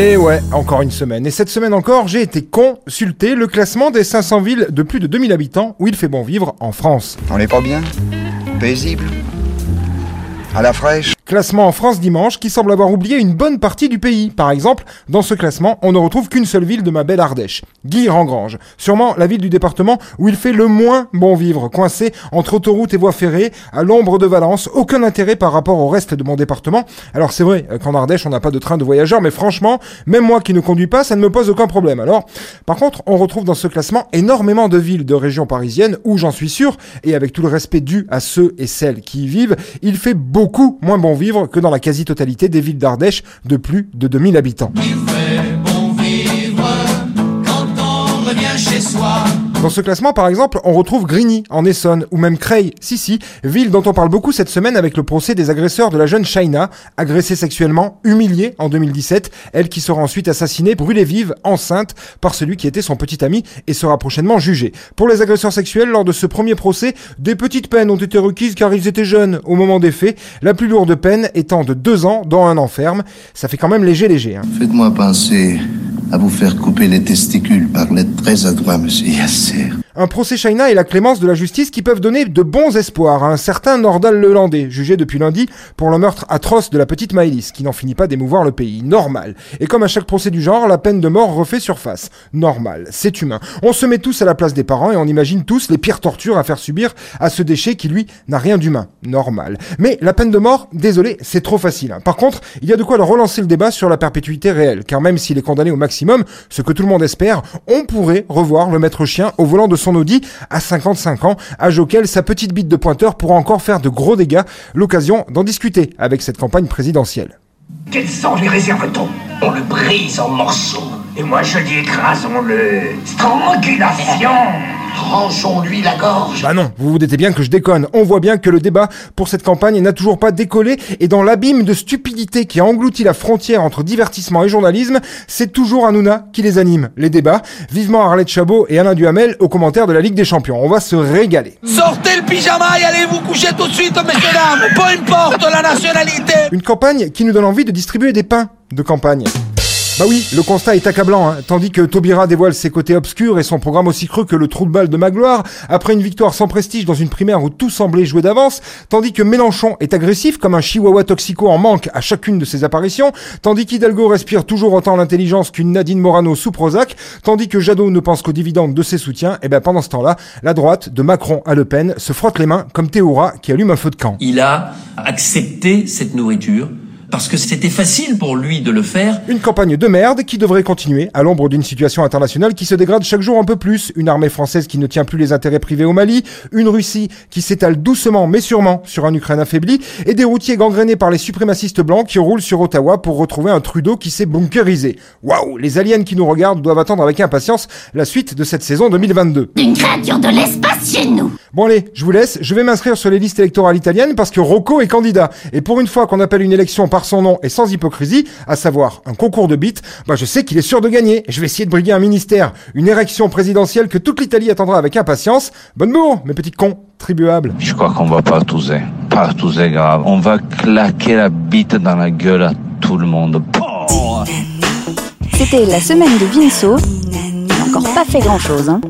Et ouais, encore une semaine. Et cette semaine encore, j'ai été consulté le classement des 500 villes de plus de 2000 habitants où il fait bon vivre en France. On n'est pas bien? Paisible? À la fraîche? Classement en France dimanche qui semble avoir oublié une bonne partie du pays. Par exemple, dans ce classement, on ne retrouve qu'une seule ville de ma belle Ardèche, Guy-Rangrange. Sûrement la ville du département où il fait le moins bon vivre, coincé entre autoroute et voies ferrées, à l'ombre de Valence, aucun intérêt par rapport au reste de mon département. Alors c'est vrai qu'en Ardèche, on n'a pas de train de voyageurs, mais franchement, même moi qui ne conduis pas, ça ne me pose aucun problème. Alors, par contre, on retrouve dans ce classement énormément de villes de régions parisiennes où j'en suis sûr, et avec tout le respect dû à ceux et celles qui y vivent, il fait beaucoup moins bon vivre que dans la quasi-totalité des villes d'Ardèche de plus de 2000 habitants. Dans ce classement, par exemple, on retrouve Grigny, en Essonne, ou même Creil, si ville dont on parle beaucoup cette semaine avec le procès des agresseurs de la jeune Shaina, agressée sexuellement, humiliée en 2017, elle qui sera ensuite assassinée, brûlée vive, enceinte, par celui qui était son petit ami et sera prochainement jugé. Pour les agresseurs sexuels, lors de ce premier procès, des petites peines ont été requises car ils étaient jeunes au moment des faits, la plus lourde peine étant de deux ans dans un enferme. Ça fait quand même léger léger. Hein. Faites-moi penser à vous faire couper les testicules par l'aide très adroit, monsieur Yasser. Un procès China et la clémence de la justice qui peuvent donner de bons espoirs à un certain Nordal Lelandais, jugé depuis lundi pour le meurtre atroce de la petite Maëlys, qui n'en finit pas d'émouvoir le pays. Normal. Et comme à chaque procès du genre, la peine de mort refait surface. Normal. C'est humain. On se met tous à la place des parents et on imagine tous les pires tortures à faire subir à ce déchet qui, lui, n'a rien d'humain. Normal. Mais la peine de mort, désolé, c'est trop facile. Par contre, il y a de quoi relancer le débat sur la perpétuité réelle, car même s'il est condamné au maximum, ce que tout le monde espère, on pourrait revoir le maître chien au volant de son Audi à 55 ans, âge auquel sa petite bite de pointeur pourra encore faire de gros dégâts. L'occasion d'en discuter avec cette campagne présidentielle. Quels sont les réserve-t-on On le brise en morceaux. Et moi je dis écrasons-le. Strangulation Tranchons-lui la gorge. Bah non, vous vous doutez bien que je déconne. On voit bien que le débat pour cette campagne n'a toujours pas décollé et dans l'abîme de stupidité qui a englouti la frontière entre divertissement et journalisme, c'est toujours Hanouna qui les anime. Les débats, vivement Arlette Chabot et Alain Duhamel aux commentaires de la Ligue des Champions. On va se régaler. Sortez le pyjama et allez vous coucher tout de suite, messieurs dames. Peu importe la nationalité. Une campagne qui nous donne envie de distribuer des pains de campagne. Bah oui, le constat est accablant, hein. tandis que Taubira dévoile ses côtés obscurs et son programme aussi creux que le trou de balle de Magloire, après une victoire sans prestige dans une primaire où tout semblait jouer d'avance, tandis que Mélenchon est agressif comme un chihuahua toxico en manque à chacune de ses apparitions, tandis qu'Hidalgo respire toujours autant l'intelligence qu'une Nadine Morano sous Prozac, tandis que Jadot ne pense qu'aux dividendes de ses soutiens, et ben pendant ce temps-là, la droite, de Macron à Le Pen, se frotte les mains comme Théoura qui allume un feu de camp. Il a accepté cette nourriture parce que c'était facile pour lui de le faire. Une campagne de merde qui devrait continuer à l'ombre d'une situation internationale qui se dégrade chaque jour un peu plus. Une armée française qui ne tient plus les intérêts privés au Mali, une Russie qui s'étale doucement mais sûrement sur un Ukraine affaibli, et des routiers gangrénés par les suprémacistes blancs qui roulent sur Ottawa pour retrouver un Trudeau qui s'est bunkerisé. Waouh, les aliens qui nous regardent doivent attendre avec impatience la suite de cette saison 2022. Une créature de l'espace chez nous Bon allez, je vous laisse, je vais m'inscrire sur les listes électorales italiennes parce que Rocco est candidat. Et pour une fois qu'on appelle une élection par son nom et sans hypocrisie, à savoir un concours de bites, bah je sais qu'il est sûr de gagner. Je vais essayer de briguer un ministère, une érection présidentielle que toute l'Italie attendra avec impatience. Bonne bourre, mes petits cons, tribuables. Je crois qu'on va pas tous Pas tous grave. On va claquer la bite dans la gueule à tout le monde. C'était la semaine de Vinceau. Il n'a encore pas fait grand chose, hein.